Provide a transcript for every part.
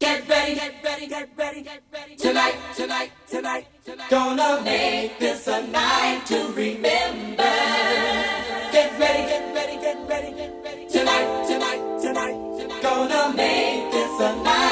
Get ready, get ready, get ready, get ready. Tonight, tonight, tonight, tonight. Gonna make this a night to remember. Get ready, get ready, get ready, get ready. Tonight, tonight, tonight. Gonna make this a night.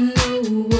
new world.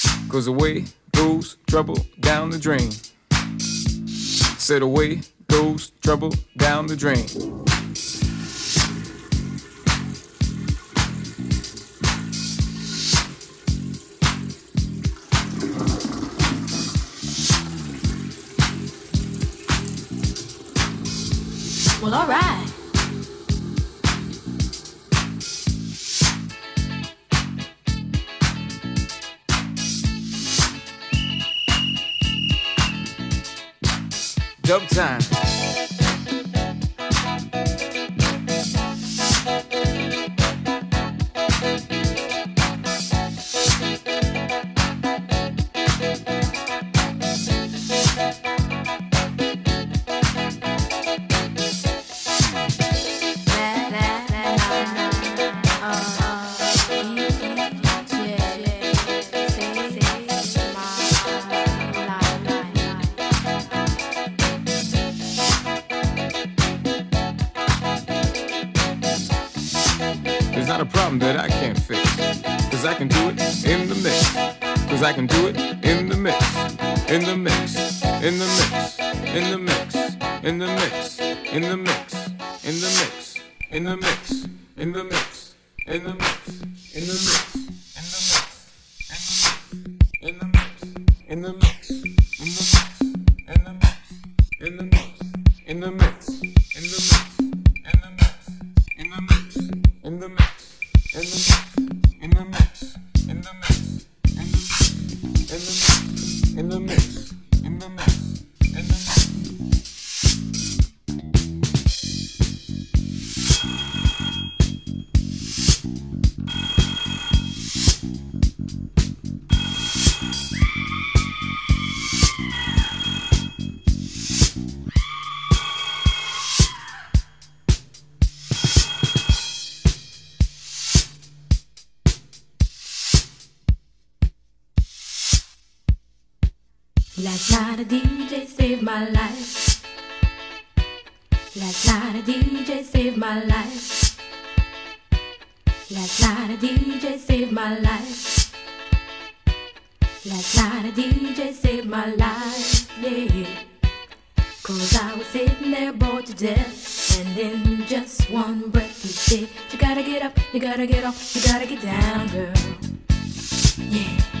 cause away goes trouble down the drain. Said away goes trouble down the drain. Night a DJ saved my life. Last night a DJ saved my life. Last night a DJ saved my life. Last night a DJ saved my life, yeah. Cause I was sitting there bored to death. And in just one breath he said, You gotta get up, you gotta get off, you gotta get down, girl. Yeah.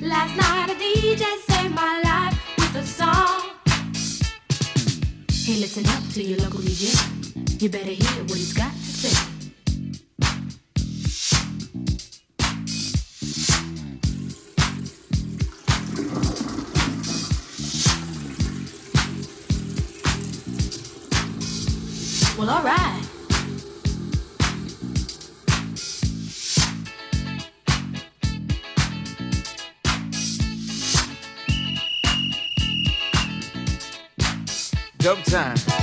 Last night a DJ saved my life with a song. Hey, listen up to your local DJ. You better hear what he's got to say. Well, alright. no time.